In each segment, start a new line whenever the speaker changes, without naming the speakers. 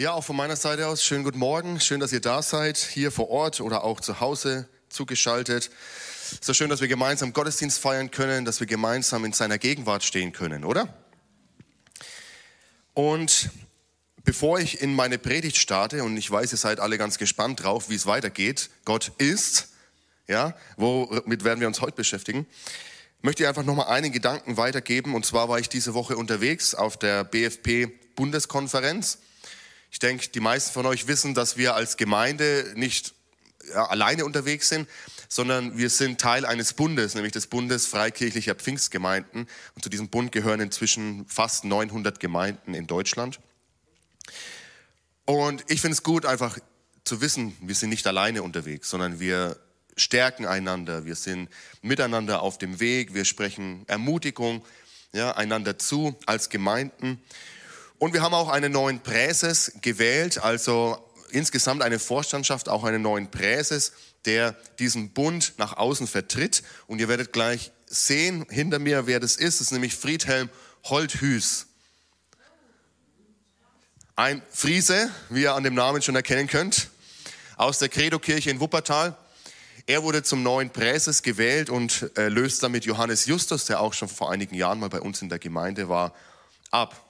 Ja, auch von meiner Seite aus schönen guten Morgen. Schön, dass ihr da seid, hier vor Ort oder auch zu Hause zugeschaltet. So schön, dass wir gemeinsam Gottesdienst feiern können, dass wir gemeinsam in seiner Gegenwart stehen können, oder? Und bevor ich in meine Predigt starte, und ich weiß, ihr seid alle ganz gespannt drauf, wie es weitergeht, Gott ist, ja, womit werden wir uns heute beschäftigen, möchte ich einfach nochmal einen Gedanken weitergeben. Und zwar war ich diese Woche unterwegs auf der BFP Bundeskonferenz. Ich denke, die meisten von euch wissen, dass wir als Gemeinde nicht ja, alleine unterwegs sind, sondern wir sind Teil eines Bundes, nämlich des Bundes Freikirchlicher Pfingstgemeinden. Und zu diesem Bund gehören inzwischen fast 900 Gemeinden in Deutschland. Und ich finde es gut, einfach zu wissen, wir sind nicht alleine unterwegs, sondern wir stärken einander, wir sind miteinander auf dem Weg, wir sprechen Ermutigung ja, einander zu als Gemeinden. Und wir haben auch einen neuen Präses gewählt, also insgesamt eine Vorstandschaft, auch einen neuen Präses, der diesen Bund nach außen vertritt. Und ihr werdet gleich sehen hinter mir, wer das ist. Das ist nämlich Friedhelm Holthüß. Ein Friese, wie ihr an dem Namen schon erkennen könnt, aus der Credo-Kirche in Wuppertal. Er wurde zum neuen Präses gewählt und äh, löst damit Johannes Justus, der auch schon vor einigen Jahren mal bei uns in der Gemeinde war, ab.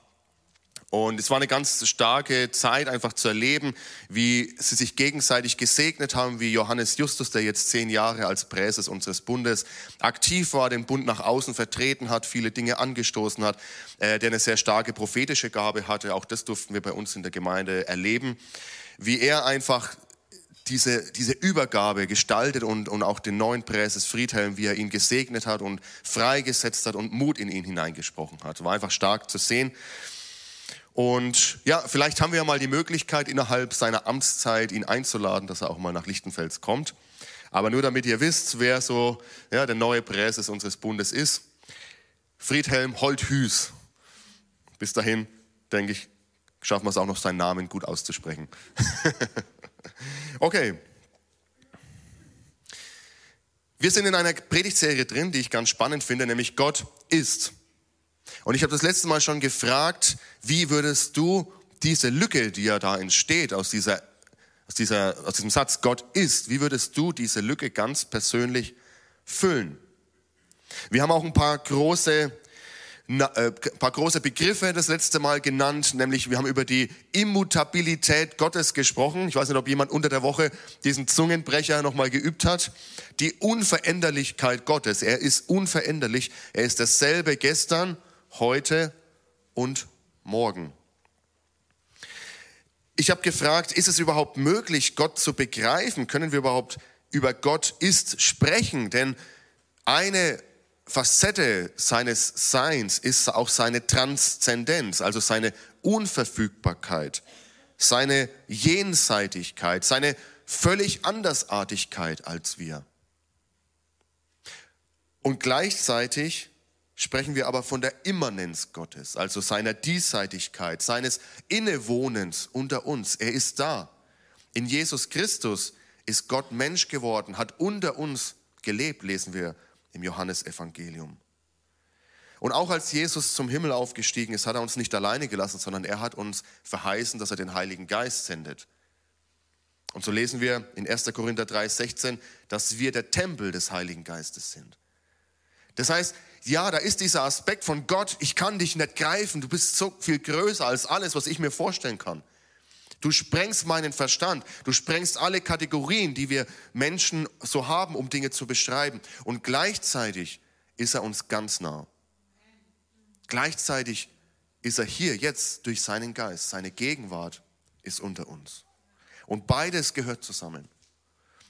Und es war eine ganz starke Zeit, einfach zu erleben, wie sie sich gegenseitig gesegnet haben, wie Johannes Justus, der jetzt zehn Jahre als Präses unseres Bundes aktiv war, den Bund nach außen vertreten hat, viele Dinge angestoßen hat, äh, der eine sehr starke prophetische Gabe hatte. Auch das durften wir bei uns in der Gemeinde erleben, wie er einfach diese, diese Übergabe gestaltet und, und auch den neuen Präses Friedhelm, wie er ihn gesegnet hat und freigesetzt hat und Mut in ihn hineingesprochen hat. War einfach stark zu sehen. Und ja, vielleicht haben wir ja mal die Möglichkeit, innerhalb seiner Amtszeit ihn einzuladen, dass er auch mal nach Lichtenfels kommt. Aber nur damit ihr wisst, wer so ja, der neue Präses unseres Bundes ist. Friedhelm Holthüß. Bis dahin, denke ich, schaffen wir es auch noch, seinen Namen gut auszusprechen. okay. Wir sind in einer Predigtserie drin, die ich ganz spannend finde, nämlich Gott ist. Und ich habe das letzte Mal schon gefragt, wie würdest du diese Lücke, die ja da entsteht aus, dieser, aus, dieser, aus diesem Satz, Gott ist, wie würdest du diese Lücke ganz persönlich füllen? Wir haben auch ein paar große, ein äh, paar große Begriffe das letzte Mal genannt, nämlich wir haben über die Immutabilität Gottes gesprochen. Ich weiß nicht, ob jemand unter der Woche diesen Zungenbrecher nochmal geübt hat. Die Unveränderlichkeit Gottes. Er ist unveränderlich. Er ist dasselbe gestern, heute und morgen. Ich habe gefragt, ist es überhaupt möglich, Gott zu begreifen? Können wir überhaupt über Gott ist sprechen? Denn eine Facette seines Seins ist auch seine Transzendenz, also seine Unverfügbarkeit, seine Jenseitigkeit, seine völlig Andersartigkeit als wir. Und gleichzeitig sprechen wir aber von der Immanenz Gottes, also seiner Diesseitigkeit, seines Innewohnens unter uns. Er ist da. In Jesus Christus ist Gott Mensch geworden, hat unter uns gelebt, lesen wir im Johannesevangelium. Und auch als Jesus zum Himmel aufgestiegen ist, hat er uns nicht alleine gelassen, sondern er hat uns verheißen, dass er den Heiligen Geist sendet. Und so lesen wir in 1. Korinther 3, 16, dass wir der Tempel des Heiligen Geistes sind. Das heißt, ja, da ist dieser Aspekt von Gott, ich kann dich nicht greifen, du bist so viel größer als alles, was ich mir vorstellen kann. Du sprengst meinen Verstand, du sprengst alle Kategorien, die wir Menschen so haben, um Dinge zu beschreiben. Und gleichzeitig ist er uns ganz nah. Gleichzeitig ist er hier jetzt durch seinen Geist, seine Gegenwart ist unter uns. Und beides gehört zusammen.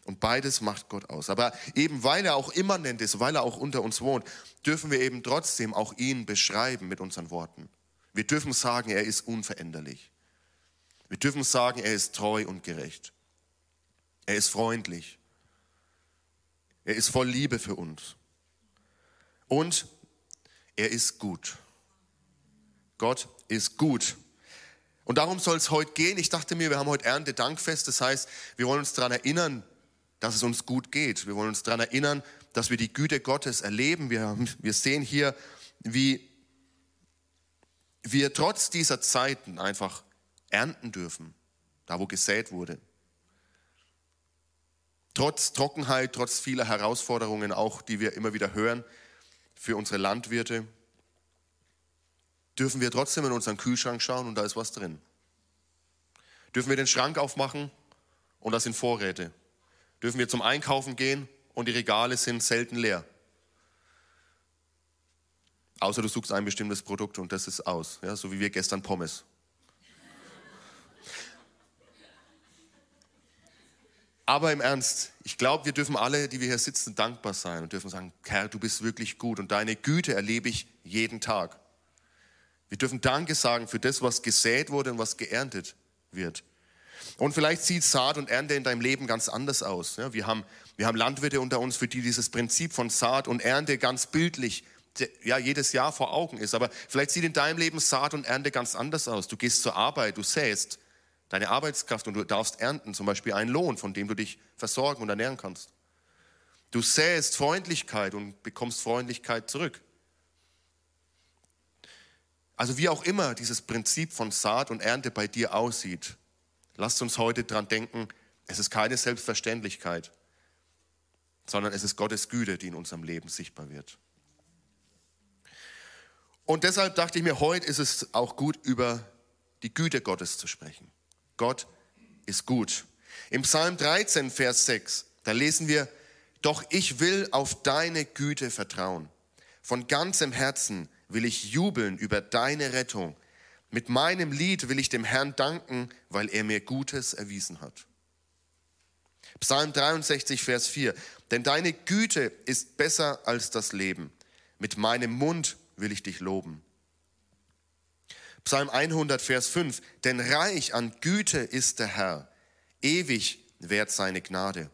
Und beides macht Gott aus. Aber eben weil er auch immanent ist, weil er auch unter uns wohnt, dürfen wir eben trotzdem auch ihn beschreiben mit unseren Worten. Wir dürfen sagen, er ist unveränderlich. Wir dürfen sagen, er ist treu und gerecht. Er ist freundlich. Er ist voll Liebe für uns. Und er ist gut. Gott ist gut. Und darum soll es heute gehen. Ich dachte mir, wir haben heute Erntedankfest. Das heißt, wir wollen uns daran erinnern, dass es uns gut geht. Wir wollen uns daran erinnern, dass wir die Güte Gottes erleben. Wir, wir sehen hier, wie wir trotz dieser Zeiten einfach ernten dürfen, da wo gesät wurde. Trotz Trockenheit, trotz vieler Herausforderungen, auch die wir immer wieder hören für unsere Landwirte, dürfen wir trotzdem in unseren Kühlschrank schauen und da ist was drin. Dürfen wir den Schrank aufmachen und da sind Vorräte. Dürfen wir zum Einkaufen gehen und die Regale sind selten leer. Außer du suchst ein bestimmtes Produkt und das ist aus, ja, so wie wir gestern Pommes. Aber im Ernst, ich glaube, wir dürfen alle, die wir hier sitzen, dankbar sein und dürfen sagen, Herr, du bist wirklich gut und deine Güte erlebe ich jeden Tag. Wir dürfen Danke sagen für das, was gesät wurde und was geerntet wird. Und vielleicht sieht Saat und Ernte in deinem Leben ganz anders aus. Ja, wir, haben, wir haben Landwirte unter uns, für die dieses Prinzip von Saat und Ernte ganz bildlich ja, jedes Jahr vor Augen ist. Aber vielleicht sieht in deinem Leben Saat und Ernte ganz anders aus. Du gehst zur Arbeit, du säst deine Arbeitskraft und du darfst ernten, zum Beispiel einen Lohn, von dem du dich versorgen und ernähren kannst. Du säst Freundlichkeit und bekommst Freundlichkeit zurück. Also wie auch immer dieses Prinzip von Saat und Ernte bei dir aussieht, lasst uns heute dran denken, es ist keine Selbstverständlichkeit, sondern es ist Gottes Güte, die in unserem Leben sichtbar wird. Und deshalb dachte ich mir, heute ist es auch gut, über die Güte Gottes zu sprechen. Gott ist gut. Im Psalm 13, Vers 6, da lesen wir, doch ich will auf deine Güte vertrauen. Von ganzem Herzen will ich jubeln über deine Rettung. Mit meinem Lied will ich dem Herrn danken, weil er mir Gutes erwiesen hat. Psalm 63, Vers 4. Denn deine Güte ist besser als das Leben. Mit meinem Mund will ich dich loben. Psalm 100, Vers 5. Denn reich an Güte ist der Herr, ewig währt seine Gnade.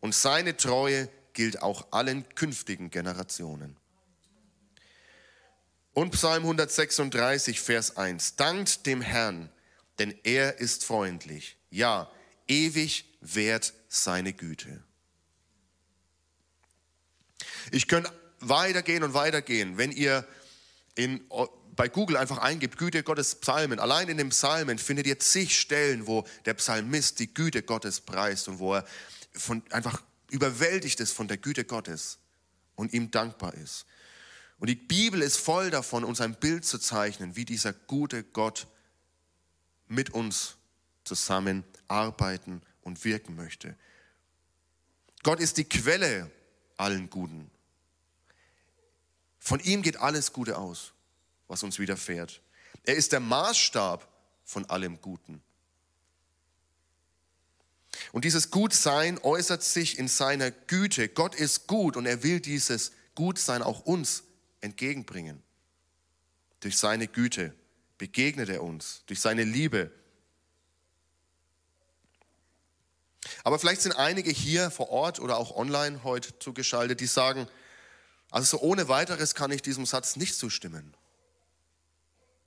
Und seine Treue gilt auch allen künftigen Generationen. Und Psalm 136, Vers 1. Dankt dem Herrn, denn er ist freundlich. Ja, ewig währt seine Güte. Ich könnte weitergehen und weitergehen. Wenn ihr in bei Google einfach eingibt, Güte Gottes Psalmen, allein in den Psalmen findet ihr zig Stellen, wo der Psalmist die Güte Gottes preist und wo er von, einfach überwältigt ist von der Güte Gottes und ihm dankbar ist. Und die Bibel ist voll davon, uns ein Bild zu zeichnen, wie dieser gute Gott mit uns zusammen arbeiten und wirken möchte. Gott ist die Quelle allen Guten. Von ihm geht alles Gute aus was uns widerfährt. Er ist der Maßstab von allem Guten. Und dieses Gutsein äußert sich in seiner Güte. Gott ist gut und er will dieses Gutsein auch uns entgegenbringen. Durch seine Güte begegnet er uns, durch seine Liebe. Aber vielleicht sind einige hier vor Ort oder auch online heute zugeschaltet, die sagen, also so ohne weiteres kann ich diesem Satz nicht zustimmen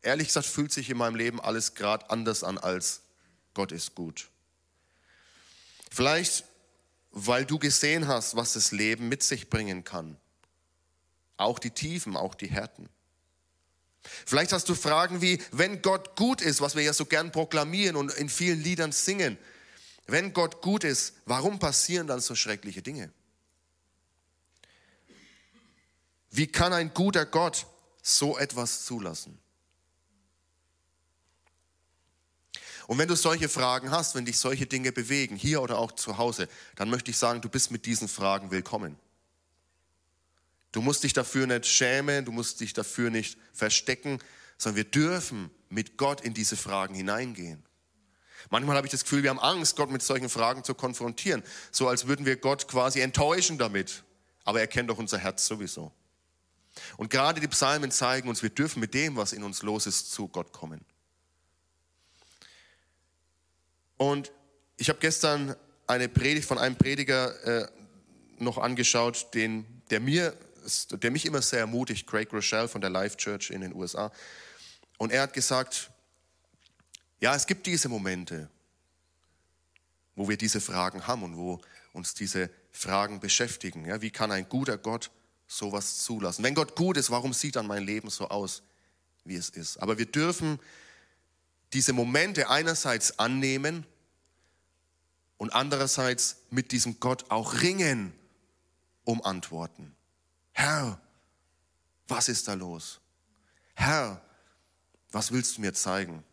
ehrlich gesagt fühlt sich in meinem Leben alles gerade anders an als Gott ist gut. Vielleicht, weil du gesehen hast, was das Leben mit sich bringen kann. Auch die Tiefen, auch die Härten. Vielleicht hast du Fragen wie, wenn Gott gut ist, was wir ja so gern proklamieren und in vielen Liedern singen, wenn Gott gut ist, warum passieren dann so schreckliche Dinge? Wie kann ein guter Gott so etwas zulassen? Und wenn du solche Fragen hast, wenn dich solche Dinge bewegen, hier oder auch zu Hause, dann möchte ich sagen, du bist mit diesen Fragen willkommen. Du musst dich dafür nicht schämen, du musst dich dafür nicht verstecken, sondern wir dürfen mit Gott in diese Fragen hineingehen. Manchmal habe ich das Gefühl, wir haben Angst, Gott mit solchen Fragen zu konfrontieren, so als würden wir Gott quasi enttäuschen damit. Aber er kennt doch unser Herz sowieso. Und gerade die Psalmen zeigen uns, wir dürfen mit dem, was in uns los ist, zu Gott kommen. Und ich habe gestern eine Predigt von einem Prediger äh, noch angeschaut, den, der, mir, der mich immer sehr ermutigt, Craig Rochelle von der Life Church in den USA. Und er hat gesagt, ja, es gibt diese Momente, wo wir diese Fragen haben und wo uns diese Fragen beschäftigen. Ja, wie kann ein guter Gott sowas zulassen? Wenn Gott gut ist, warum sieht dann mein Leben so aus, wie es ist? Aber wir dürfen diese Momente einerseits annehmen und andererseits mit diesem Gott auch ringen um Antworten. Herr, was ist da los? Herr, was willst du mir zeigen?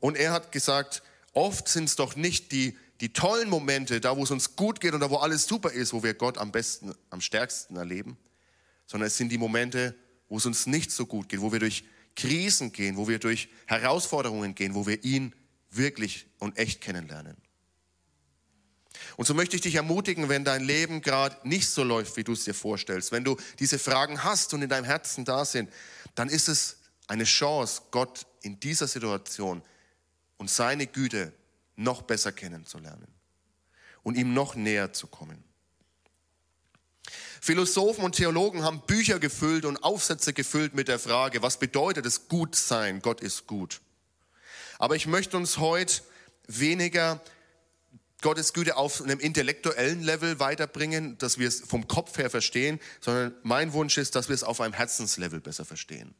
Und er hat gesagt, oft sind es doch nicht die, die tollen Momente, da wo es uns gut geht und da wo alles super ist, wo wir Gott am besten, am stärksten erleben, sondern es sind die Momente, wo es uns nicht so gut geht, wo wir durch Krisen gehen, wo wir durch Herausforderungen gehen, wo wir ihn wirklich und echt kennenlernen. Und so möchte ich dich ermutigen, wenn dein Leben gerade nicht so läuft, wie du es dir vorstellst, wenn du diese Fragen hast und in deinem Herzen da sind, dann ist es eine Chance, Gott in dieser Situation und seine Güte noch besser kennenzulernen und ihm noch näher zu kommen. Philosophen und Theologen haben Bücher gefüllt und Aufsätze gefüllt mit der Frage, was bedeutet es gut sein? Gott ist gut. Aber ich möchte uns heute weniger Gottes Güte auf einem intellektuellen Level weiterbringen, dass wir es vom Kopf her verstehen, sondern mein Wunsch ist, dass wir es auf einem Herzenslevel besser verstehen,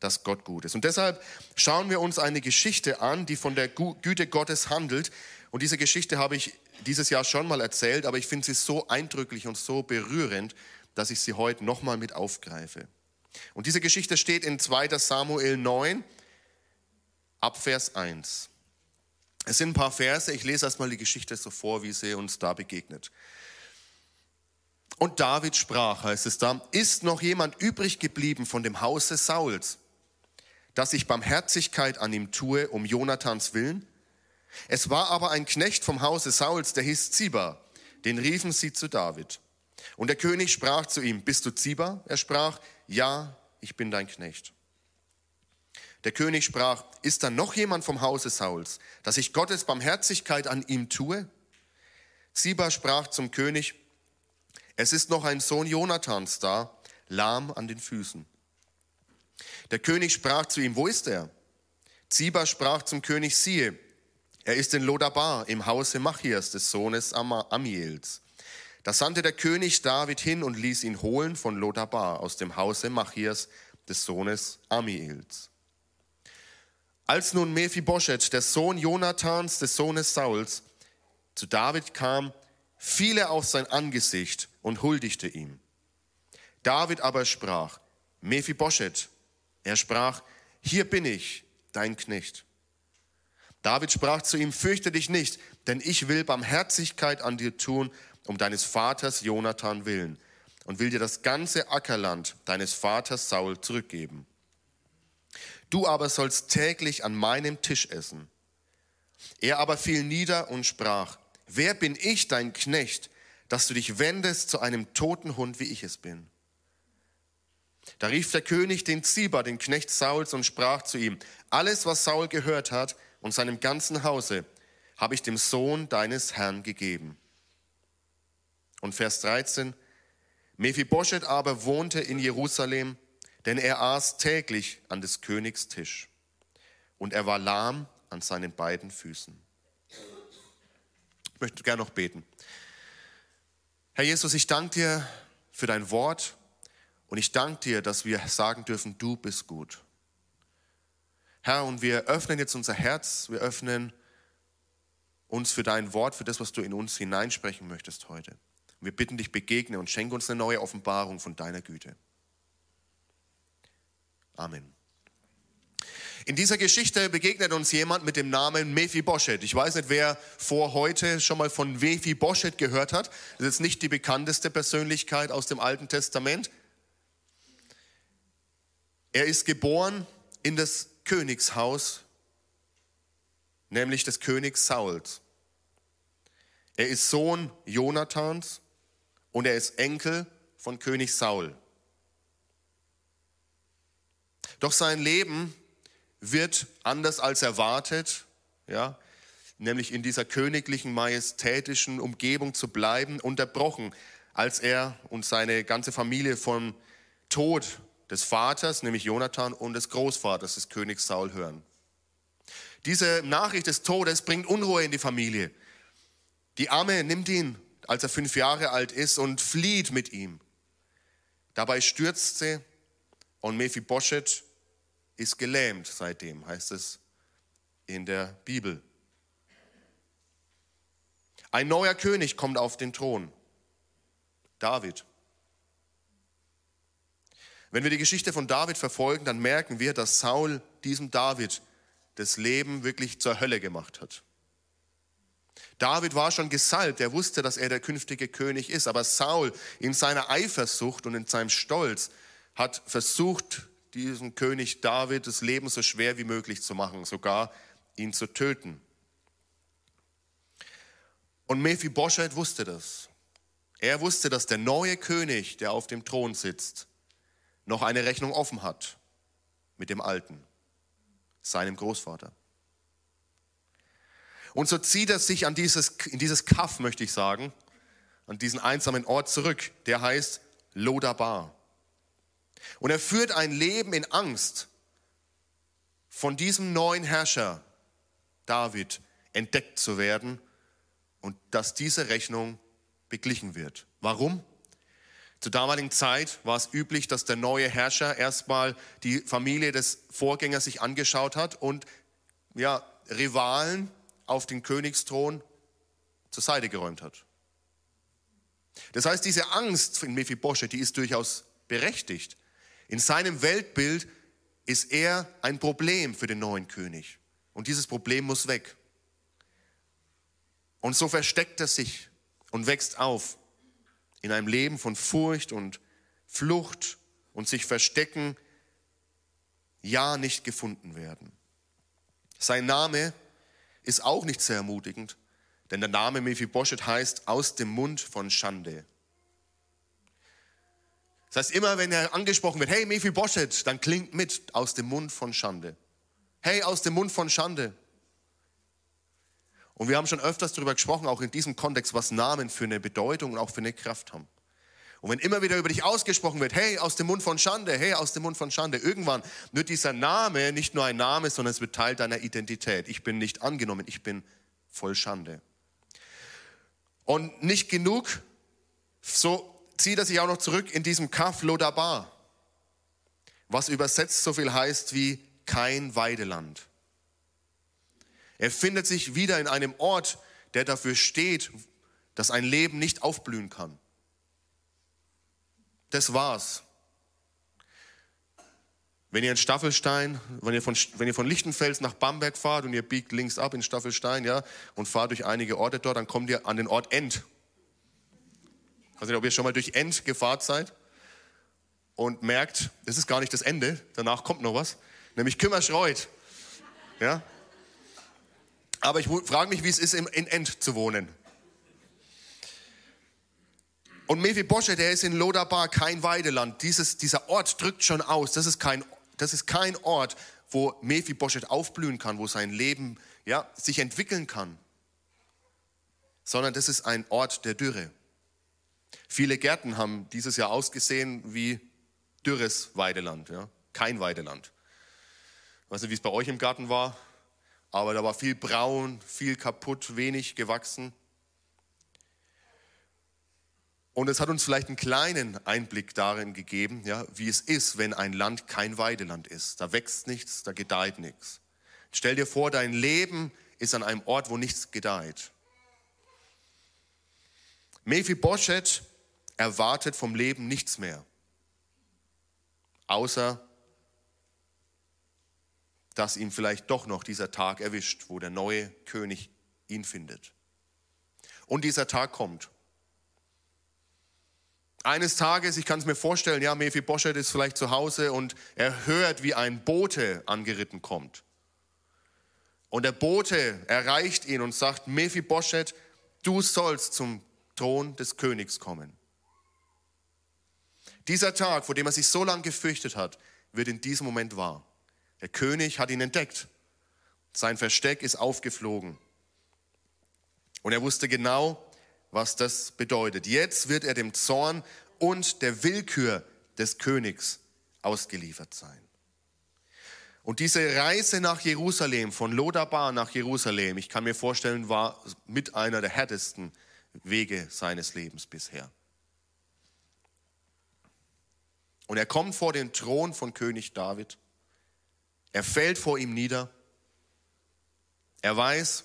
dass Gott gut ist. Und deshalb schauen wir uns eine Geschichte an, die von der Güte Gottes handelt. Und diese Geschichte habe ich dieses Jahr schon mal erzählt, aber ich finde sie so eindrücklich und so berührend, dass ich sie heute nochmal mit aufgreife. Und diese Geschichte steht in 2 Samuel 9, ab Vers 1. Es sind ein paar Verse, ich lese erstmal die Geschichte so vor, wie sie uns da begegnet. Und David sprach, heißt es da, ist noch jemand übrig geblieben von dem Hause Sauls, dass ich Barmherzigkeit an ihm tue, um Jonathans willen? Es war aber ein Knecht vom Hause Sauls, der hieß Ziba, den riefen sie zu David. Und der König sprach zu ihm, bist du Ziba? Er sprach, ja, ich bin dein Knecht. Der König sprach, ist da noch jemand vom Hause Sauls, dass ich Gottes Barmherzigkeit an ihm tue? Ziba sprach zum König, es ist noch ein Sohn Jonathans da, lahm an den Füßen. Der König sprach zu ihm, wo ist er? Ziba sprach zum König, siehe, er ist in Lodabar im Hause Machias, des Sohnes Amiels. Da sandte der König David hin und ließ ihn holen von Lodabar aus dem Hause Machias, des Sohnes Amiels. Als nun Mephibosheth, der Sohn Jonathans, des Sohnes Sauls, zu David kam, fiel er auf sein Angesicht und huldigte ihm. David aber sprach, Mephibosheth, er sprach, hier bin ich, dein Knecht. David sprach zu ihm, fürchte dich nicht, denn ich will Barmherzigkeit an dir tun, um deines Vaters Jonathan willen, und will dir das ganze Ackerland deines Vaters Saul zurückgeben. Du aber sollst täglich an meinem Tisch essen. Er aber fiel nieder und sprach, wer bin ich, dein Knecht, dass du dich wendest zu einem toten Hund, wie ich es bin? Da rief der König den Ziba, den Knecht Sauls, und sprach zu ihm, alles, was Saul gehört hat und seinem ganzen Hause, habe ich dem Sohn deines Herrn gegeben. Und Vers 13, Mephibosheth aber wohnte in Jerusalem denn er aß täglich an des Königs Tisch und er war lahm an seinen beiden Füßen. Ich möchte gerne noch beten. Herr Jesus, ich danke dir für dein Wort und ich danke dir, dass wir sagen dürfen, du bist gut. Herr, und wir öffnen jetzt unser Herz, wir öffnen uns für dein Wort, für das, was du in uns hineinsprechen möchtest heute. wir bitten dich, begegne und schenke uns eine neue Offenbarung von deiner Güte. Amen. In dieser Geschichte begegnet uns jemand mit dem Namen Mephibosheth. Ich weiß nicht, wer vor heute schon mal von Mephibosheth gehört hat. Das ist nicht die bekannteste Persönlichkeit aus dem Alten Testament. Er ist geboren in das Königshaus, nämlich des Königs Sauls. Er ist Sohn Jonathans und er ist Enkel von König Saul. Doch sein Leben wird anders als erwartet, ja, nämlich in dieser königlichen, majestätischen Umgebung zu bleiben, unterbrochen, als er und seine ganze Familie vom Tod des Vaters, nämlich Jonathan, und des Großvaters des Königs Saul hören. Diese Nachricht des Todes bringt Unruhe in die Familie. Die Amme nimmt ihn, als er fünf Jahre alt ist, und flieht mit ihm. Dabei stürzt sie und Mephibosheth ist gelähmt seitdem, heißt es in der Bibel. Ein neuer König kommt auf den Thron, David. Wenn wir die Geschichte von David verfolgen, dann merken wir, dass Saul diesem David das Leben wirklich zur Hölle gemacht hat. David war schon gesalbt, er wusste, dass er der künftige König ist, aber Saul in seiner Eifersucht und in seinem Stolz hat versucht, diesem König David das Leben so schwer wie möglich zu machen, sogar ihn zu töten. Und Mephibosheth wusste das. Er wusste, dass der neue König, der auf dem Thron sitzt, noch eine Rechnung offen hat mit dem Alten, seinem Großvater. Und so zieht er sich an dieses, in dieses Kaff, möchte ich sagen, an diesen einsamen Ort zurück, der heißt Lodabar. Und er führt ein Leben in Angst, von diesem neuen Herrscher David entdeckt zu werden und dass diese Rechnung beglichen wird. Warum? Zur damaligen Zeit war es üblich, dass der neue Herrscher erstmal die Familie des Vorgängers sich angeschaut hat und ja, Rivalen auf den Königsthron zur Seite geräumt hat. Das heißt, diese Angst in Mephibosheth, die ist durchaus berechtigt. In seinem Weltbild ist er ein Problem für den neuen König. Und dieses Problem muss weg. Und so versteckt er sich und wächst auf in einem Leben von Furcht und Flucht und sich verstecken, ja nicht gefunden werden. Sein Name ist auch nicht sehr ermutigend, denn der Name Mephibosheth heißt aus dem Mund von Schande. Das heißt, immer wenn er angesprochen wird, hey Mephibosheth, dann klingt mit aus dem Mund von Schande. Hey, aus dem Mund von Schande. Und wir haben schon öfters darüber gesprochen, auch in diesem Kontext, was Namen für eine Bedeutung und auch für eine Kraft haben. Und wenn immer wieder über dich ausgesprochen wird, hey, aus dem Mund von Schande, hey, aus dem Mund von Schande, irgendwann wird dieser Name nicht nur ein Name, sondern es wird Teil deiner Identität. Ich bin nicht angenommen, ich bin voll Schande. Und nicht genug, so zieht er sich auch noch zurück in diesem Kaf Lodabar, was übersetzt so viel heißt wie kein Weideland. Er findet sich wieder in einem Ort, der dafür steht, dass ein Leben nicht aufblühen kann. Das war's. Wenn ihr in Staffelstein, wenn ihr, von, wenn ihr von Lichtenfels nach Bamberg fahrt und ihr biegt links ab in Staffelstein, ja, und fahrt durch einige Orte dort, dann kommt ihr an den Ort End. Ich weiß nicht, ob ihr schon mal durch End gefahren seid und merkt, das ist gar nicht das Ende, danach kommt noch was, nämlich Kümmerschreuth. Ja, aber ich frage mich, wie es ist, in End zu wohnen. Und Mephibosheth, der ist in Lodabar kein Weideland. Dieses, dieser Ort drückt schon aus. Das ist kein, das ist kein Ort, wo Mephibosheth aufblühen kann, wo sein Leben ja, sich entwickeln kann. Sondern das ist ein Ort der Dürre. Viele Gärten haben dieses Jahr ausgesehen wie dürres Weideland, ja? kein Weideland. Ich weiß nicht, wie es bei euch im Garten war aber da war viel braun, viel kaputt, wenig gewachsen. Und es hat uns vielleicht einen kleinen Einblick darin gegeben, ja, wie es ist, wenn ein Land kein Weideland ist. Da wächst nichts, da gedeiht nichts. Stell dir vor, dein Leben ist an einem Ort, wo nichts gedeiht. Mephibosheth erwartet vom Leben nichts mehr, außer dass ihn vielleicht doch noch dieser Tag erwischt, wo der neue König ihn findet. Und dieser Tag kommt. Eines Tages, ich kann es mir vorstellen, ja, Mephibosheth ist vielleicht zu Hause und er hört, wie ein Bote angeritten kommt. Und der Bote erreicht ihn und sagt, Mephibosheth, du sollst zum Thron des Königs kommen. Dieser Tag, vor dem er sich so lange gefürchtet hat, wird in diesem Moment wahr. Der König hat ihn entdeckt. Sein Versteck ist aufgeflogen. Und er wusste genau, was das bedeutet. Jetzt wird er dem Zorn und der Willkür des Königs ausgeliefert sein. Und diese Reise nach Jerusalem, von Lodabar nach Jerusalem, ich kann mir vorstellen, war mit einer der härtesten Wege seines Lebens bisher. Und er kommt vor den Thron von König David Er fällt vor ihm nieder. Er weiß,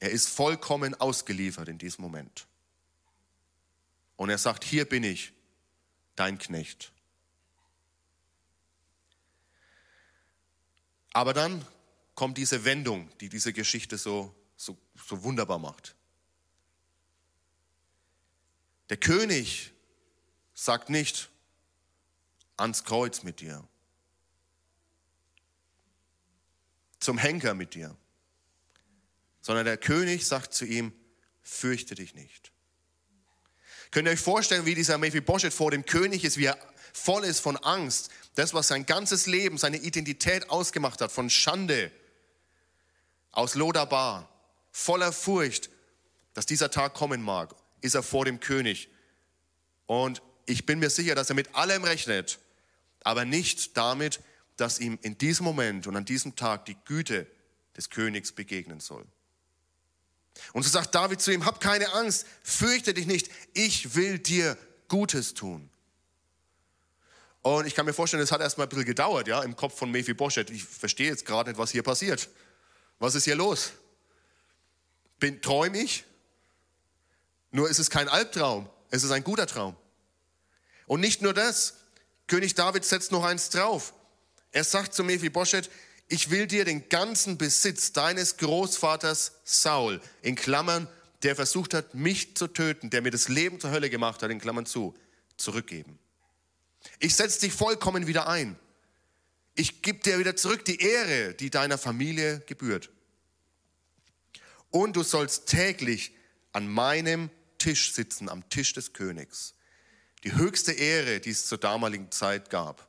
er ist vollkommen ausgeliefert in diesem Moment. Und er sagt, hier bin ich, dein Knecht. Aber dann kommt diese Wendung, die diese Geschichte so, so, so wunderbar macht. Der König sagt nicht ans Kreuz mit dir, zum Henker mit dir, sondern der König sagt zu ihm, fürchte dich nicht. Könnt ihr euch vorstellen, wie dieser Mephibosheth vor dem König ist, wie er voll ist von Angst, das, was sein ganzes Leben, seine Identität ausgemacht hat, von Schande, aus Lodabar, voller Furcht, dass dieser Tag kommen mag, ist er vor dem König. Und ich bin mir sicher, dass er mit allem rechnet, aber nicht damit, dass ihm in diesem Moment und an diesem Tag die Güte des Königs begegnen soll. Und so sagt David zu ihm, hab keine Angst, fürchte dich nicht, ich will dir Gutes tun. Und ich kann mir vorstellen, es hat erstmal ein bisschen gedauert, ja, im Kopf von Mephibosheth. Ich verstehe jetzt gerade nicht, was hier passiert. Was ist hier los? Bin, träume ich? Nur ist es kein Albtraum, es ist ein guter Traum. Und nicht nur das, König David setzt noch eins drauf. Er sagt zu Mephibosheth, ich will dir den ganzen Besitz deines Großvaters Saul, in Klammern, der versucht hat, mich zu töten, der mir das Leben zur Hölle gemacht hat, in Klammern zu, zurückgeben. Ich setze dich vollkommen wieder ein. Ich gebe dir wieder zurück die Ehre, die deiner Familie gebührt. Und du sollst täglich an meinem Tisch sitzen, am Tisch des Königs. Die höchste Ehre, die es zur damaligen Zeit gab,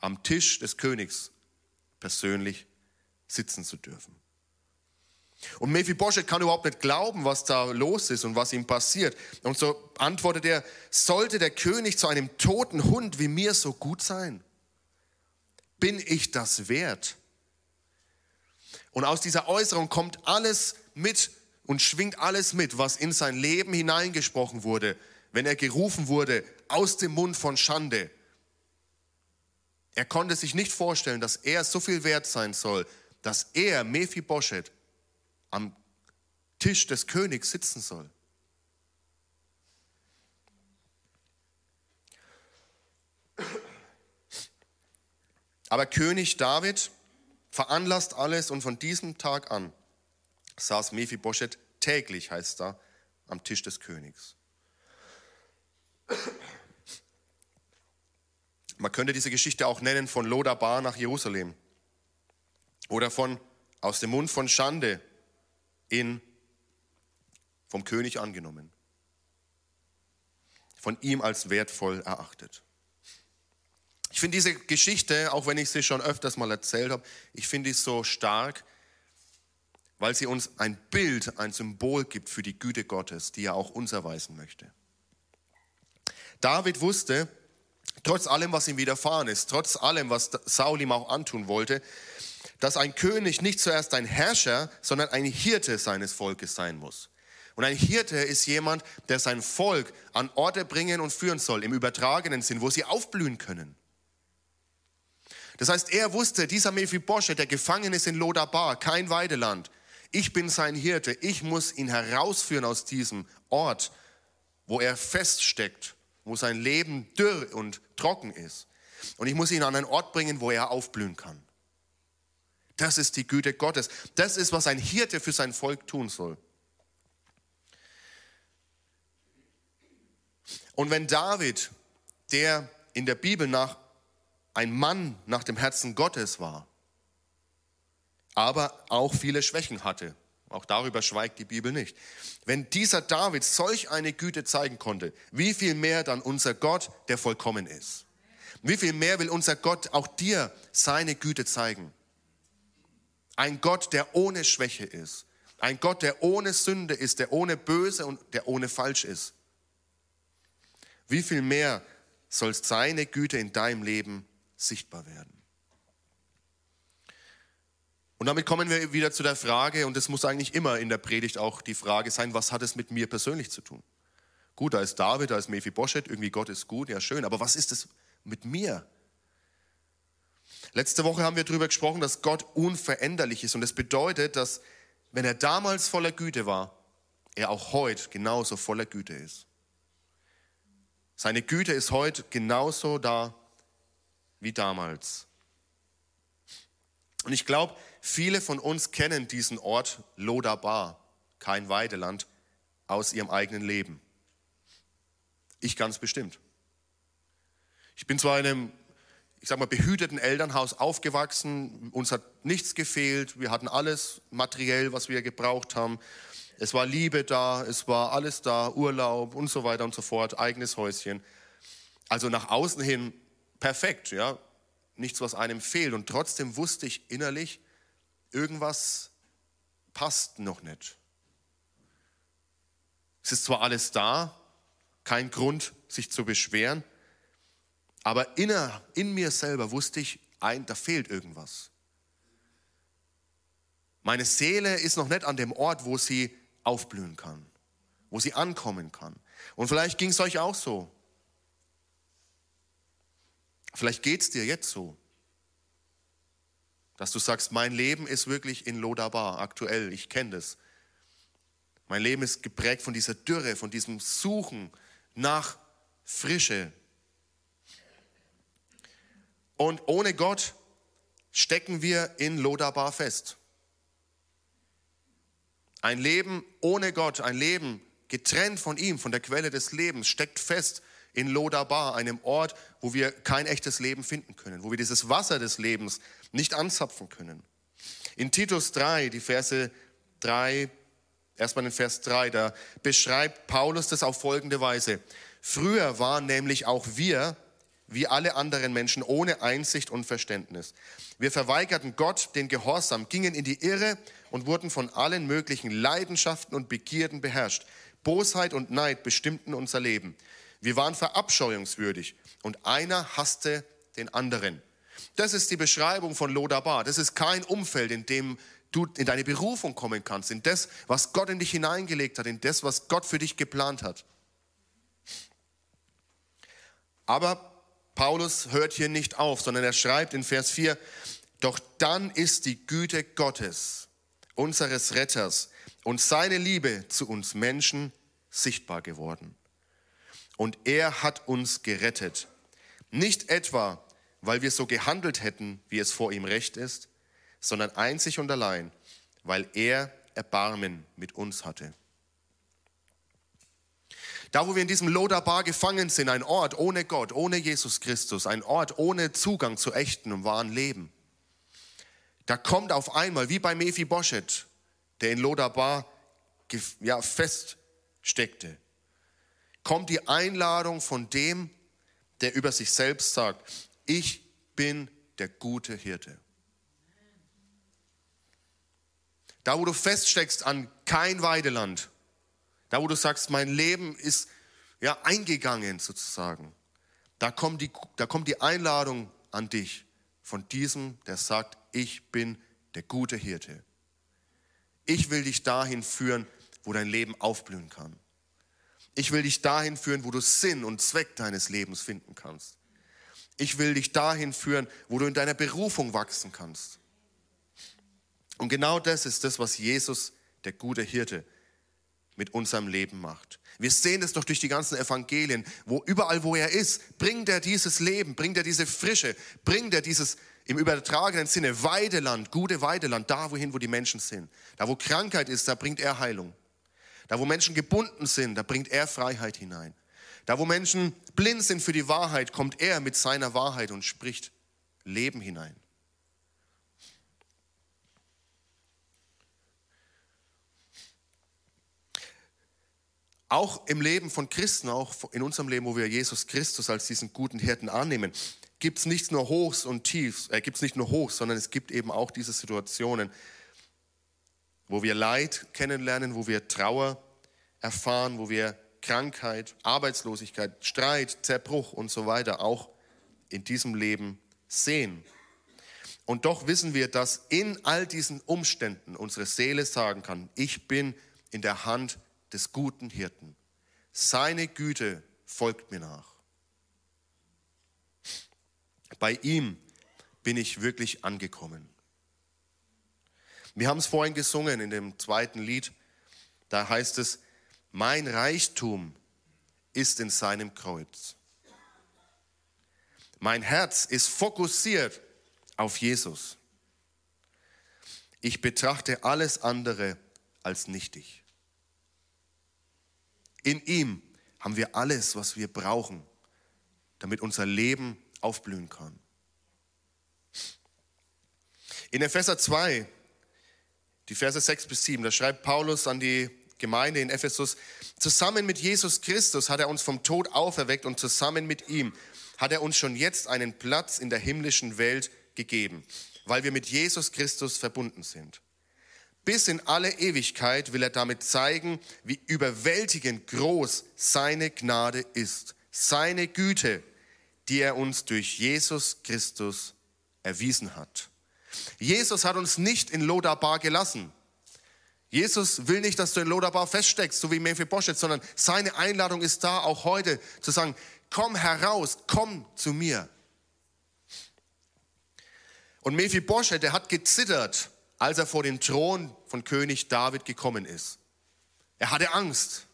am Tisch des Königs persönlich sitzen zu dürfen. Und Mephibosheth kann überhaupt nicht glauben, was da los ist und was ihm passiert. Und so antwortet er, sollte der König zu einem toten Hund wie mir so gut sein? Bin ich das wert? Und aus dieser Äußerung kommt alles mit und schwingt alles mit, was in sein Leben hineingesprochen wurde, wenn er gerufen wurde aus dem Mund von Schande. Er konnte sich nicht vorstellen, dass er so viel wert sein soll, dass er, Mephibosheth, am Tisch des Königs sitzen soll. Aber König David veranlasst alles und von diesem Tag an saß Mephibosheth täglich, heißt da, am Tisch des Königs. Man könnte diese Geschichte auch nennen von Lodabar nach Jerusalem oder von aus dem Mund von Schande in vom König angenommen, von ihm als wertvoll erachtet. Ich finde diese Geschichte, auch wenn ich sie schon öfters mal erzählt habe, ich finde sie so stark, weil sie uns ein Bild, ein Symbol gibt für die Güte Gottes, die er auch uns erweisen möchte. David wusste, trotz allem, was ihm widerfahren ist, trotz allem, was Saul ihm auch antun wollte, dass ein König nicht zuerst ein Herrscher, sondern ein Hirte seines Volkes sein muss. Und ein Hirte ist jemand, der sein Volk an Orte bringen und führen soll, im übertragenen Sinn, wo sie aufblühen können. Das heißt, er wusste, dieser Mephibosheth, der gefangen ist in Lodabar, kein Weideland, ich bin sein Hirte, ich muss ihn herausführen aus diesem Ort, wo er feststeckt, wo sein Leben dürr und trocken ist. Und ich muss ihn an einen Ort bringen, wo er aufblühen kann. Das ist die Güte Gottes. Das ist, was ein Hirte für sein Volk tun soll. Und wenn David, der in der Bibel nach ein Mann nach dem Herzen Gottes war, aber auch viele Schwächen hatte. Auch darüber schweigt die Bibel nicht. Wenn dieser David solch eine Güte zeigen konnte, wie viel mehr dann unser Gott, der vollkommen ist? Wie viel mehr will unser Gott auch dir seine Güte zeigen? Ein Gott, der ohne Schwäche ist. Ein Gott, der ohne Sünde ist, der ohne Böse und der ohne Falsch ist. Wie viel mehr soll seine Güte in deinem Leben sichtbar werden? Und damit kommen wir wieder zu der Frage, und es muss eigentlich immer in der Predigt auch die Frage sein, was hat es mit mir persönlich zu tun? Gut, da ist David, da ist Mephibosheth, irgendwie Gott ist gut, ja schön, aber was ist es mit mir? Letzte Woche haben wir darüber gesprochen, dass Gott unveränderlich ist. Und das bedeutet, dass wenn er damals voller Güte war, er auch heute genauso voller Güte ist. Seine Güte ist heute genauso da wie damals. Und ich glaube, viele von uns kennen diesen Ort Lodabar, kein Weideland, aus ihrem eigenen Leben. Ich ganz bestimmt. Ich bin zwar in einem, ich sag mal, behüteten Elternhaus aufgewachsen, uns hat nichts gefehlt, wir hatten alles materiell, was wir gebraucht haben. Es war Liebe da, es war alles da, Urlaub und so weiter und so fort, eigenes Häuschen. Also nach außen hin perfekt, ja, nichts, was einem fehlt. Und trotzdem wusste ich innerlich, irgendwas passt noch nicht. Es ist zwar alles da, kein Grund, sich zu beschweren, aber inner, in mir selber wusste ich, ein, da fehlt irgendwas. Meine Seele ist noch nicht an dem Ort, wo sie aufblühen kann, wo sie ankommen kann. Und vielleicht ging es euch auch so. Vielleicht geht es dir jetzt so, dass du sagst, mein Leben ist wirklich in Lodabar, aktuell, ich kenne das. Mein Leben ist geprägt von dieser Dürre, von diesem Suchen nach Frische. Und ohne Gott stecken wir in Lodabar fest. Ein Leben ohne Gott, ein Leben getrennt von ihm, von der Quelle des Lebens, steckt fest in Lodabar, einem Ort, wo wir kein echtes Leben finden können, wo wir dieses Wasser des Lebens nicht anzapfen können. In Titus 3, die Verse 3, erstmal in Vers 3, da beschreibt Paulus das auf folgende Weise. Früher waren nämlich auch wir, wie alle anderen Menschen, ohne Einsicht und Verständnis. Wir verweigerten Gott den Gehorsam, gingen in die Irre und wurden von allen möglichen Leidenschaften und Begierden beherrscht. Bosheit und Neid bestimmten unser Leben. Wir waren verabscheuungswürdig und einer hasste den anderen. Das ist die Beschreibung von Lodabar. Das ist kein Umfeld, in dem du in deine Berufung kommen kannst, in das, was Gott in dich hineingelegt hat, in das, was Gott für dich geplant hat. Aber Paulus hört hier nicht auf, sondern er schreibt in Vers 4, doch dann ist die Güte Gottes, unseres Retters und seine Liebe zu uns Menschen sichtbar geworden und er hat uns gerettet. Nicht etwa, weil wir so gehandelt hätten, wie es vor ihm recht ist, sondern einzig und allein, weil er Erbarmen mit uns hatte. Da, wo wir in diesem Lodabar gefangen sind, ein Ort ohne Gott, ohne Jesus Christus, ein Ort ohne Zugang zu echten und wahren Leben, da kommt auf einmal, wie bei Mephibosheth, der in Lodabar ja, feststeckte, kommt die Einladung von dem, der über sich selbst sagt, ich bin der gute Hirte. Da, wo du feststeckst an kein Weideland, da, wo du sagst, mein Leben ist ja eingegangen sozusagen, da kommt die, da kommt die Einladung an dich von diesem, der sagt, ich bin der gute Hirte. Ich will dich dahin führen, wo dein Leben aufblühen kann. Ich will dich dahin führen, wo du Sinn und Zweck deines Lebens finden kannst. Ich will dich dahin führen, wo du in deiner Berufung wachsen kannst. Und genau das ist das, was Jesus, der gute Hirte, mit unserem Leben macht. Wir sehen es doch durch die ganzen Evangelien, wo überall, wo er ist, bringt er dieses Leben, bringt er diese Frische, bringt er dieses im übertragenen Sinne Weideland, gute Weideland, da wohin, wo die Menschen sind. Da, wo Krankheit ist, da bringt er Heilung. Da, wo Menschen gebunden sind, da bringt er Freiheit hinein. Da, wo Menschen blind sind für die Wahrheit, kommt er mit seiner Wahrheit und spricht Leben hinein. Auch im Leben von Christen, auch in unserem Leben, wo wir Jesus Christus als diesen guten Hirten annehmen, gibt es nicht nur Hochs und Tiefs, äh, gibt es nicht nur Hochs, sondern es gibt eben auch diese Situationen, wo wir Leid kennenlernen, wo wir Trauer erfahren, wo wir Krankheit, Arbeitslosigkeit, Streit, Zerbruch und so weiter auch in diesem Leben sehen. Und doch wissen wir, dass in all diesen Umständen unsere Seele sagen kann, ich bin in der Hand des guten Hirten. Seine Güte folgt mir nach. Bei ihm bin ich wirklich angekommen. Wir haben es vorhin gesungen in dem zweiten Lied. Da heißt es, mein Reichtum ist in seinem Kreuz. Mein Herz ist fokussiert auf Jesus. Ich betrachte alles andere als nichtig. In ihm haben wir alles, was wir brauchen, damit unser Leben aufblühen kann. In Epheser 2, die Verse 6 bis 7, da schreibt Paulus an die Gemeinde in Ephesus, zusammen mit Jesus Christus hat er uns vom Tod auferweckt und zusammen mit ihm hat er uns schon jetzt einen Platz in der himmlischen Welt gegeben, weil wir mit Jesus Christus verbunden sind. Bis in alle Ewigkeit will er damit zeigen, wie überwältigend groß seine Gnade ist, seine Güte, die er uns durch Jesus Christus erwiesen hat. Jesus hat uns nicht in Lodabar gelassen. Jesus will nicht, dass du in Lodabar feststeckst, so wie Mephibosheth, sondern seine Einladung ist da, auch heute zu sagen, komm heraus, komm zu mir. Und Mephibosheth, der hat gezittert, als er vor den Thron von König David gekommen ist. Er hatte Angst.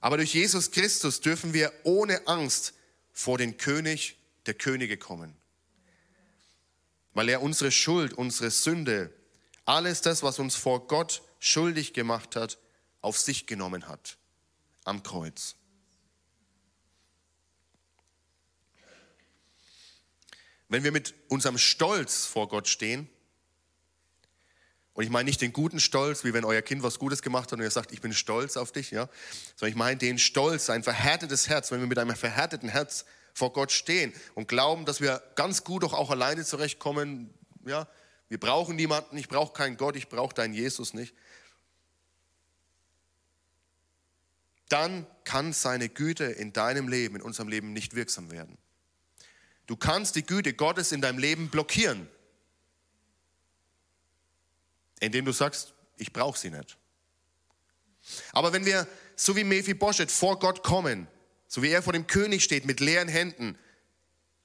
Aber durch Jesus Christus dürfen wir ohne Angst vor den König der Könige kommen. Weil er unsere Schuld, unsere Sünde, alles das, was uns vor Gott schuldig gemacht hat, auf sich genommen hat am Kreuz. Wenn wir mit unserem Stolz vor Gott stehen, und ich meine nicht den guten Stolz, wie wenn euer Kind was Gutes gemacht hat und ihr sagt, ich bin stolz auf dich, ja, sondern ich meine den Stolz, ein verhärtetes Herz, wenn wir mit einem verhärteten Herz vor Gott stehen und glauben, dass wir ganz gut doch auch alleine zurechtkommen, ja, wir brauchen niemanden, ich brauche keinen Gott, ich brauche deinen Jesus nicht. Dann kann seine Güte in deinem Leben, in unserem Leben nicht wirksam werden. Du kannst die Güte Gottes in deinem Leben blockieren, indem du sagst, ich brauche sie nicht. Aber wenn wir, so wie Mephibosheth, vor Gott kommen, so wie er vor dem König steht, mit leeren Händen,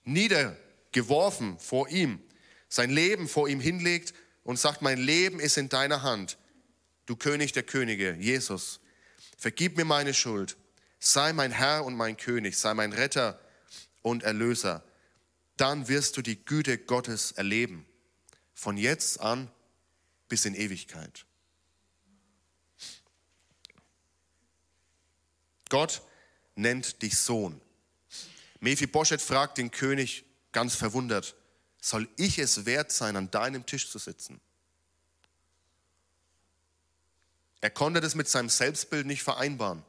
niedergeworfen vor ihm, sein Leben vor ihm hinlegt und sagt, mein Leben ist in deiner Hand, du König der Könige, Jesus, vergib mir meine Schuld, sei mein Herr und mein König, sei mein Retter und Erlöser dann wirst du die Güte Gottes erleben. Von jetzt an bis in Ewigkeit. Gott nennt dich Sohn. Mephibosheth fragt den König ganz verwundert, soll ich es wert sein, an deinem Tisch zu sitzen? Er konnte das mit seinem Selbstbild nicht vereinbaren.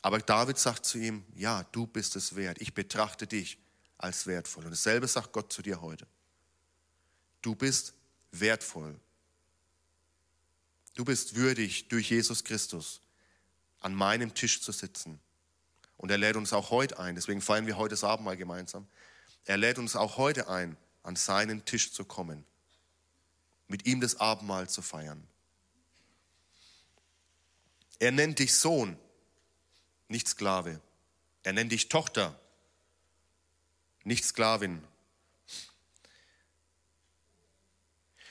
Aber David sagt zu ihm, ja, du bist es wert. Ich betrachte dich als wertvoll. Und dasselbe sagt Gott zu dir heute. Du bist wertvoll. Du bist würdig, durch Jesus Christus an meinem Tisch zu sitzen. Und er lädt uns auch heute ein, deswegen feiern wir heute das Abendmahl gemeinsam. Er lädt uns auch heute ein, an seinen Tisch zu kommen, mit ihm das Abendmahl zu feiern. Er nennt dich Sohn, nicht Sklave. Er nennt dich Tochter, nicht Sklavin.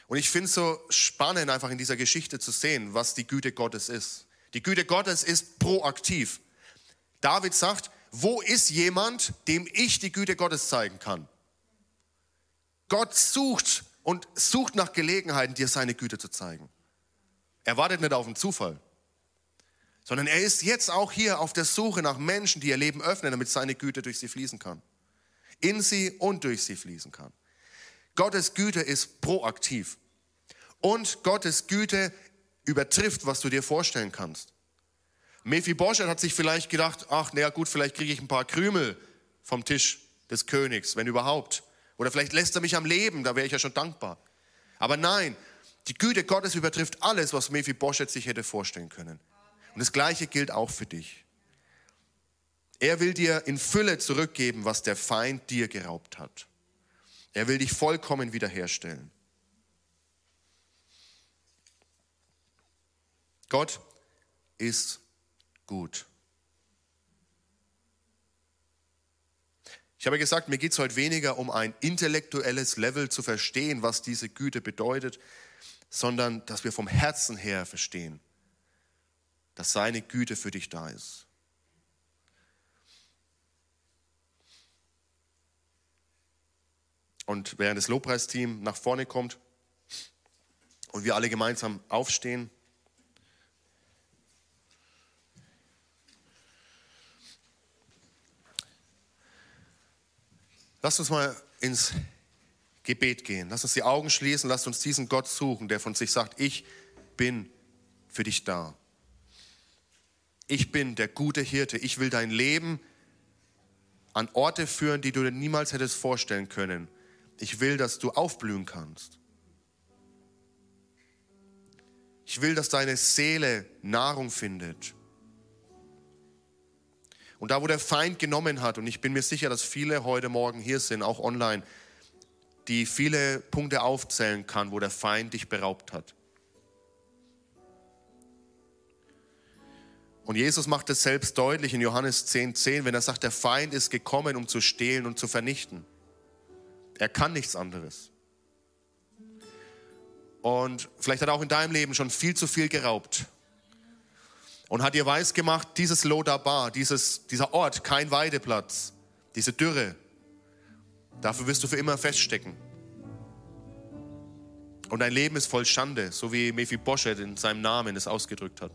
Und ich finde es so spannend, einfach in dieser Geschichte zu sehen, was die Güte Gottes ist. Die Güte Gottes ist proaktiv. David sagt, wo ist jemand, dem ich die Güte Gottes zeigen kann? Gott sucht und sucht nach Gelegenheiten, dir seine Güte zu zeigen. Er wartet nicht auf einen Zufall, sondern er ist jetzt auch hier auf der Suche nach Menschen, die ihr Leben öffnen, damit seine Güte durch sie fließen kann in sie und durch sie fließen kann. Gottes Güte ist proaktiv. Und Gottes Güte übertrifft, was du dir vorstellen kannst. Mephibosheth hat sich vielleicht gedacht, ach, naja gut, vielleicht kriege ich ein paar Krümel vom Tisch des Königs, wenn überhaupt. Oder vielleicht lässt er mich am Leben, da wäre ich ja schon dankbar. Aber nein, die Güte Gottes übertrifft alles, was Mephibosheth sich hätte vorstellen können. Und das Gleiche gilt auch für dich. Er will dir in Fülle zurückgeben, was der Feind dir geraubt hat. Er will dich vollkommen wiederherstellen. Gott ist gut. Ich habe gesagt, mir geht es heute weniger um ein intellektuelles Level zu verstehen, was diese Güte bedeutet, sondern dass wir vom Herzen her verstehen, dass seine Güte für dich da ist. Und während das Lobpreisteam nach vorne kommt und wir alle gemeinsam aufstehen, Lasst uns mal ins Gebet gehen. Lasst uns die Augen schließen. Lasst uns diesen Gott suchen, der von sich sagt, ich bin für dich da. Ich bin der gute Hirte. Ich will dein Leben an Orte führen, die du dir niemals hättest vorstellen können. Ich will, dass du aufblühen kannst. Ich will, dass deine Seele Nahrung findet. Und da, wo der Feind genommen hat, und ich bin mir sicher, dass viele heute Morgen hier sind, auch online, die viele Punkte aufzählen kann, wo der Feind dich beraubt hat. Und Jesus macht es selbst deutlich in Johannes 10,10, 10, wenn er sagt, der Feind ist gekommen, um zu stehlen und zu vernichten. Er kann nichts anderes. Und vielleicht hat er auch in deinem Leben schon viel zu viel geraubt und hat ihr weiß gemacht, dieses Lodabar, dieses, dieser Ort, kein Weideplatz, diese Dürre, dafür wirst du für immer feststecken. Und dein Leben ist voll Schande, so wie Mephibosheth in seinem Namen es ausgedrückt hat.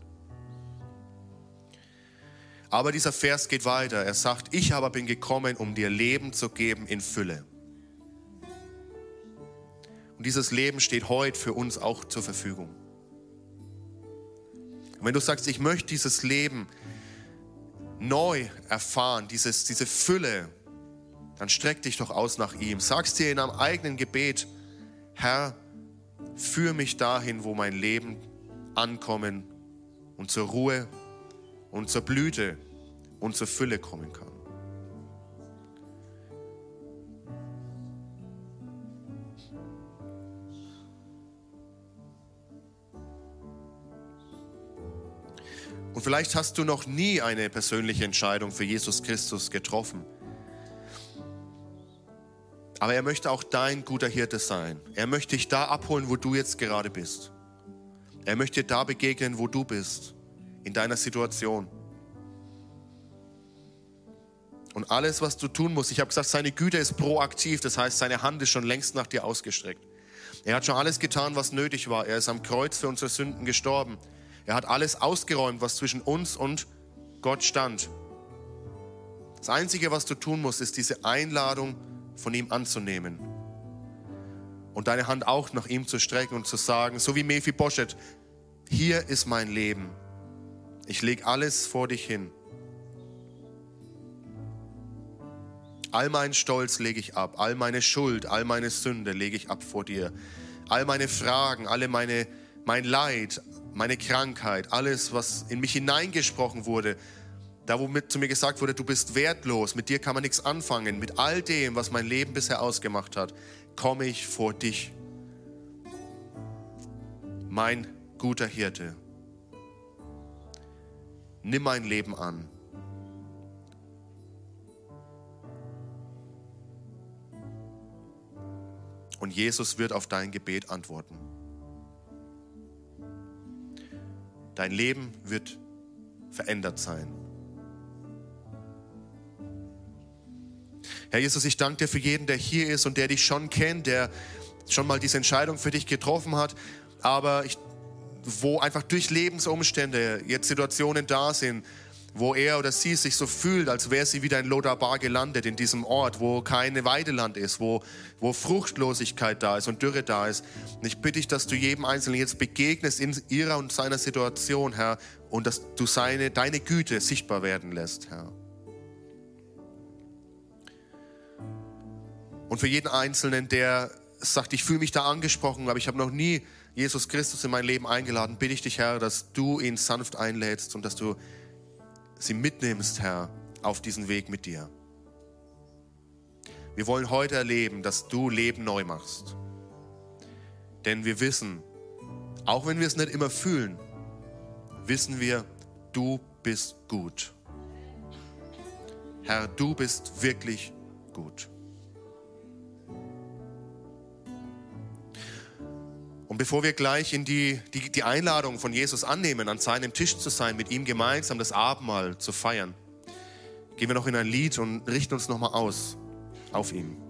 Aber dieser Vers geht weiter. Er sagt, ich aber bin gekommen, um dir Leben zu geben in Fülle. Und dieses Leben steht heute für uns auch zur Verfügung. Und wenn du sagst, ich möchte dieses Leben neu erfahren, dieses, diese Fülle, dann streck dich doch aus nach ihm. Sagst dir in einem eigenen Gebet, Herr, führe mich dahin, wo mein Leben ankommen und zur Ruhe und zur Blüte und zur Fülle kommen kann. Und vielleicht hast du noch nie eine persönliche Entscheidung für Jesus Christus getroffen. Aber er möchte auch dein guter Hirte sein. Er möchte dich da abholen, wo du jetzt gerade bist. Er möchte dir da begegnen, wo du bist, in deiner Situation. Und alles, was du tun musst, ich habe gesagt, seine Güte ist proaktiv, das heißt, seine Hand ist schon längst nach dir ausgestreckt. Er hat schon alles getan, was nötig war. Er ist am Kreuz für unsere Sünden gestorben. Er hat alles ausgeräumt, was zwischen uns und Gott stand. Das Einzige, was du tun musst, ist diese Einladung von ihm anzunehmen. Und deine Hand auch nach ihm zu strecken und zu sagen, so wie Mephibosheth, hier ist mein Leben. Ich lege alles vor dich hin. All meinen Stolz lege ich ab, all meine Schuld, all meine Sünde lege ich ab vor dir. All meine Fragen, alle meine, mein Leid, meine Krankheit, alles, was in mich hineingesprochen wurde, da womit zu mir gesagt wurde, du bist wertlos, mit dir kann man nichts anfangen, mit all dem, was mein Leben bisher ausgemacht hat, komme ich vor dich. Mein guter Hirte, nimm mein Leben an. Und Jesus wird auf dein Gebet antworten. Dein Leben wird verändert sein. Herr Jesus, ich danke dir für jeden, der hier ist und der dich schon kennt, der schon mal diese Entscheidung für dich getroffen hat, aber ich, wo einfach durch Lebensumstände jetzt Situationen da sind, wo er oder sie sich so fühlt, als wäre sie wieder in Lodabar gelandet, in diesem Ort, wo keine Weideland ist, wo, wo Fruchtlosigkeit da ist und Dürre da ist. Und ich bitte dich, dass du jedem Einzelnen jetzt begegnest in ihrer und seiner Situation, Herr, und dass du seine, deine Güte sichtbar werden lässt, Herr. Und für jeden Einzelnen, der sagt, ich fühle mich da angesprochen, aber ich habe noch nie Jesus Christus in mein Leben eingeladen, bitte ich dich, Herr, dass du ihn sanft einlädst und dass du sie mitnimmst, Herr, auf diesen Weg mit dir. Wir wollen heute erleben, dass du Leben neu machst. Denn wir wissen, auch wenn wir es nicht immer fühlen, wissen wir, du bist gut. Herr, du bist wirklich gut. Und bevor wir gleich in die, die, die Einladung von Jesus annehmen, an seinem Tisch zu sein, mit ihm gemeinsam das Abendmahl zu feiern, gehen wir noch in ein Lied und richten uns nochmal aus auf ihn.